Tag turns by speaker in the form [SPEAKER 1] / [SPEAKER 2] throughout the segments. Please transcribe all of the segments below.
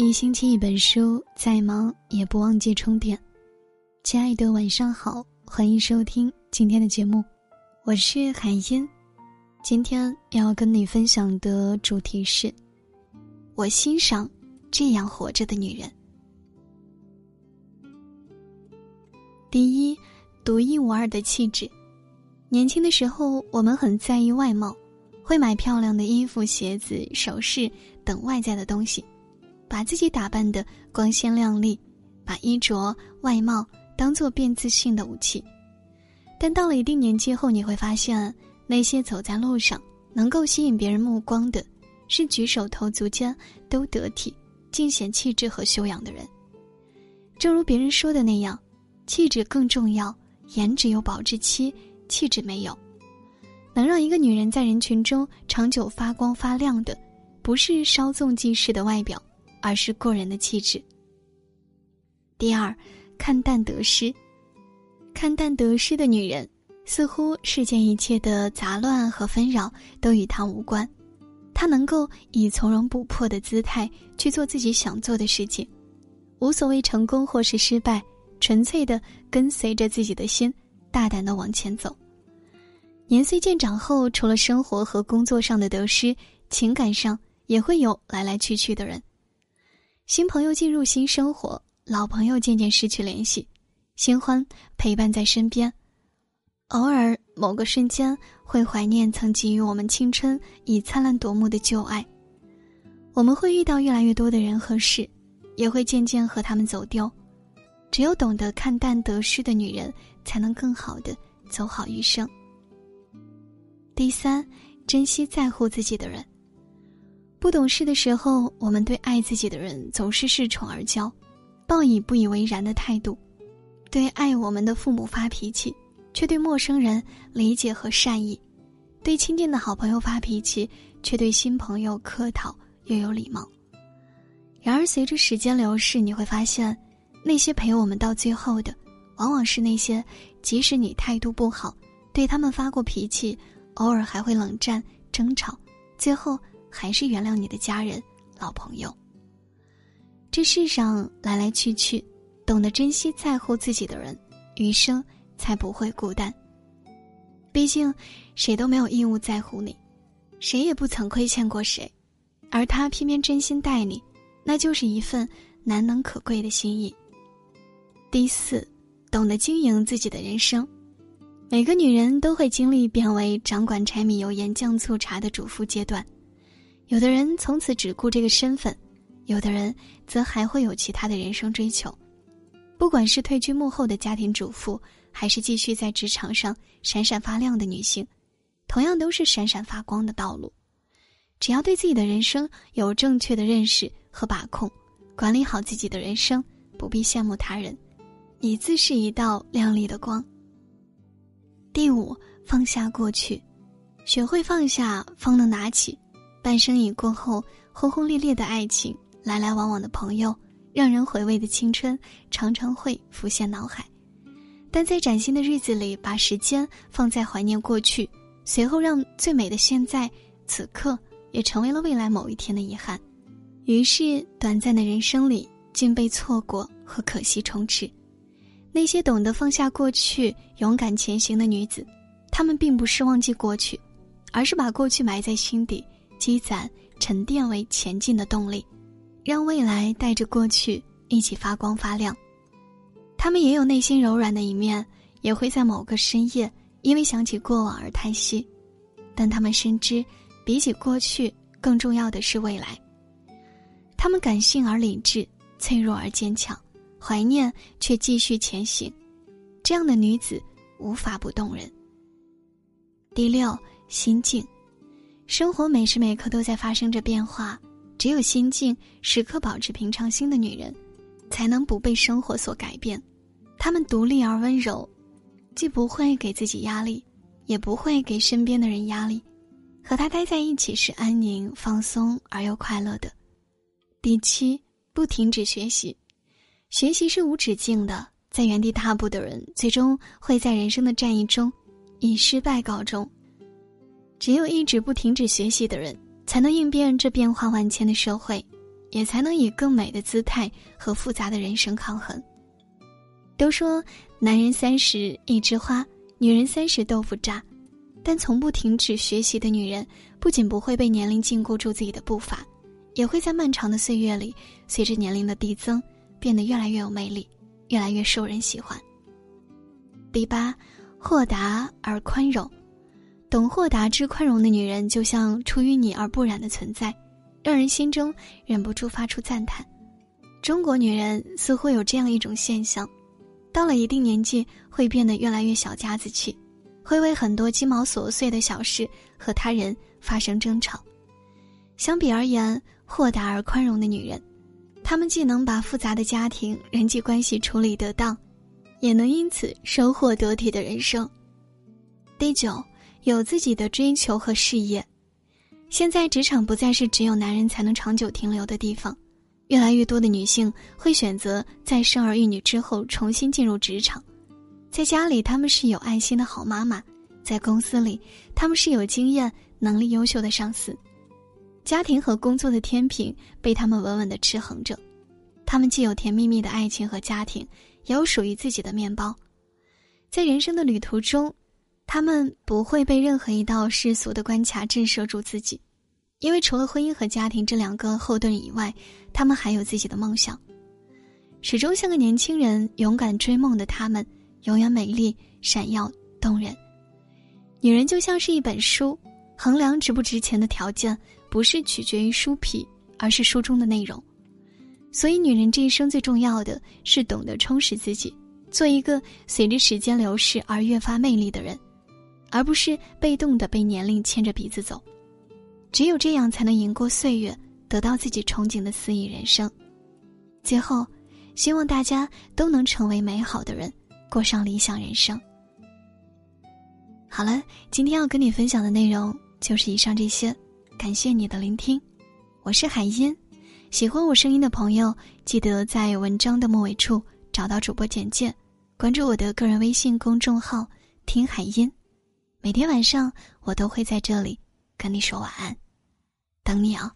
[SPEAKER 1] 一星期一本书，再忙也不忘记充电。亲爱的，晚上好，欢迎收听今天的节目，我是海音。今天要跟你分享的主题是：我欣赏这样活着的女人。第一，独一无二的气质。年轻的时候，我们很在意外貌，会买漂亮的衣服、鞋子、首饰等外在的东西。把自己打扮的光鲜亮丽，把衣着外貌当做变自信的武器。但到了一定年纪后，你会发现，那些走在路上能够吸引别人目光的，是举手投足间都得体、尽显气质和修养的人。正如别人说的那样，气质更重要，颜值有保质期，气质没有。能让一个女人在人群中长久发光发亮的，不是稍纵即逝的外表。而是过人的气质。第二，看淡得失。看淡得失的女人，似乎世间一切的杂乱和纷扰都与她无关。她能够以从容不迫的姿态去做自己想做的事情，无所谓成功或是失败，纯粹的跟随着自己的心，大胆的往前走。年岁渐长后，除了生活和工作上的得失，情感上也会有来来去去的人。新朋友进入新生活，老朋友渐渐失去联系，新欢陪伴在身边，偶尔某个瞬间会怀念曾给予我们青春以灿烂夺目的旧爱。我们会遇到越来越多的人和事，也会渐渐和他们走丢。只有懂得看淡得失的女人，才能更好的走好余生。第三，珍惜在乎自己的人。不懂事的时候，我们对爱自己的人总是恃宠而骄，抱以不以为然的态度；对爱我们的父母发脾气，却对陌生人理解和善意；对亲近的好朋友发脾气，却对新朋友客套又有礼貌。然而，随着时间流逝，你会发现，那些陪我们到最后的，往往是那些即使你态度不好，对他们发过脾气，偶尔还会冷战争吵，最后。还是原谅你的家人、老朋友。这世上来来去去，懂得珍惜、在乎自己的人，余生才不会孤单。毕竟，谁都没有义务在乎你，谁也不曾亏欠过谁，而他偏偏真心待你，那就是一份难能可贵的心意。第四，懂得经营自己的人生。每个女人都会经历变为掌管柴米油盐酱醋茶的主妇阶段。有的人从此只顾这个身份，有的人则还会有其他的人生追求。不管是退居幕后的家庭主妇，还是继续在职场上闪闪发亮的女性，同样都是闪闪发光的道路。只要对自己的人生有正确的认识和把控，管理好自己的人生，不必羡慕他人，你自是一道亮丽的光。第五，放下过去，学会放下，方能拿起。半生已过后，轰轰烈烈的爱情，来来往往的朋友，让人回味的青春，常常会浮现脑海。但在崭新的日子里，把时间放在怀念过去，随后让最美的现在，此刻也成为了未来某一天的遗憾。于是，短暂的人生里，竟被错过和可惜充斥。那些懂得放下过去、勇敢前行的女子，她们并不是忘记过去，而是把过去埋在心底。积攒、沉淀为前进的动力，让未来带着过去一起发光发亮。他们也有内心柔软的一面，也会在某个深夜因为想起过往而叹息。但他们深知，比起过去，更重要的是未来。他们感性而理智，脆弱而坚强，怀念却继续前行。这样的女子无法不动人。第六，心境。生活每时每刻都在发生着变化，只有心境时刻保持平常心的女人，才能不被生活所改变。她们独立而温柔，既不会给自己压力，也不会给身边的人压力。和她待在一起是安宁、放松而又快乐的。第七，不停止学习，学习是无止境的。在原地踏步的人，最终会在人生的战役中以失败告终。只有一直不停止学习的人，才能应变这变化万千的社会。也才能以更美的姿态和复杂的人生抗衡。都说男人三十一枝花，女人三十豆腐渣，但从不停止学习的女人，不仅不会被年龄禁锢住自己的步伐，也会在漫长的岁月里，随着年龄的递增，变得越来越有魅力，越来越受人喜欢。第八，豁达而宽容，懂豁达之宽容的女人，就像出淤泥而不染的存在。让人心中忍不住发出赞叹。中国女人似乎有这样一种现象：到了一定年纪，会变得越来越小家子气，会为很多鸡毛琐碎的小事和他人发生争吵。相比而言，豁达而宽容的女人，她们既能把复杂的家庭人际关系处理得当，也能因此收获得体的人生。第九，有自己的追求和事业。现在职场不再是只有男人才能长久停留的地方，越来越多的女性会选择在生儿育女之后重新进入职场。在家里，他们是有爱心的好妈妈；在公司里，他们是有经验、能力优秀的上司。家庭和工作的天平被他们稳稳的持衡着，他们既有甜蜜蜜的爱情和家庭，也有属于自己的面包。在人生的旅途中。他们不会被任何一道世俗的关卡震慑住自己，因为除了婚姻和家庭这两个后盾以外，他们还有自己的梦想。始终像个年轻人，勇敢追梦的他们，永远美丽、闪耀、动人。女人就像是一本书，衡量值不值钱的条件，不是取决于书皮，而是书中的内容。所以，女人这一生最重要的是懂得充实自己，做一个随着时间流逝而越发魅力的人。而不是被动的被年龄牵着鼻子走，只有这样才能赢过岁月，得到自己憧憬的肆意人生。最后，希望大家都能成为美好的人，过上理想人生。好了，今天要跟你分享的内容就是以上这些，感谢你的聆听，我是海音。喜欢我声音的朋友，记得在文章的末尾处找到主播简介，关注我的个人微信公众号“听海音”。每天晚上，我都会在这里跟你说晚安，等你哦。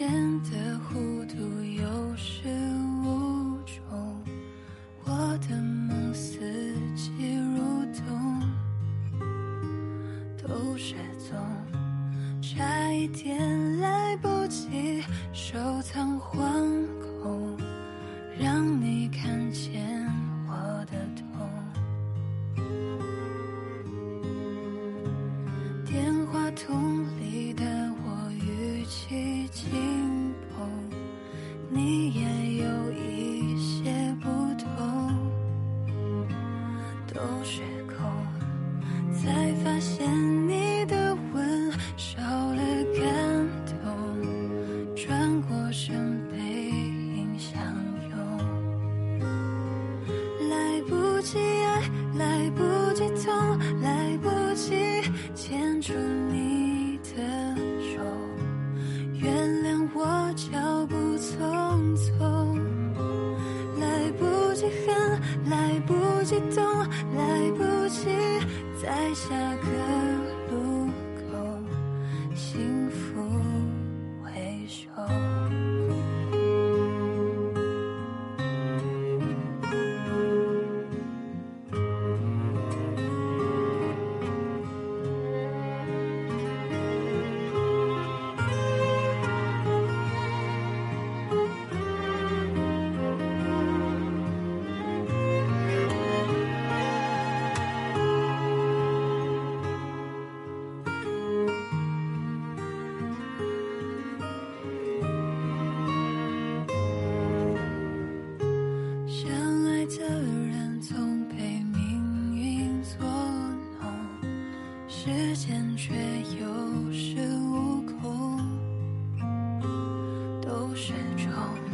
[SPEAKER 2] 显得身背影相拥来不及爱来不及痛来不及牵住你的手原谅我脚步匆匆来不及恨来不及懂来不及在下个时间却有恃无恐。都是种。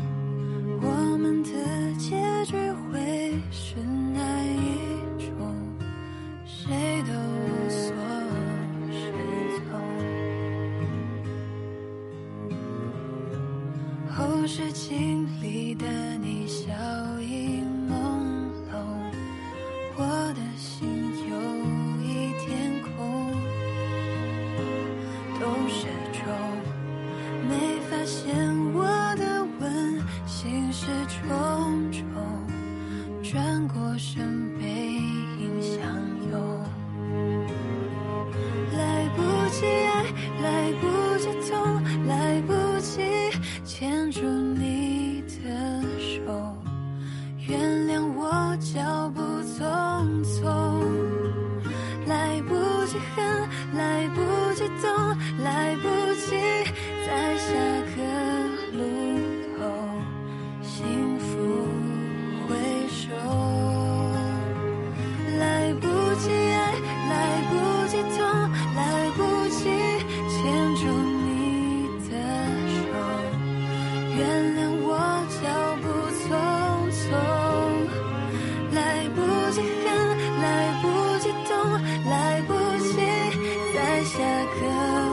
[SPEAKER 2] 歌。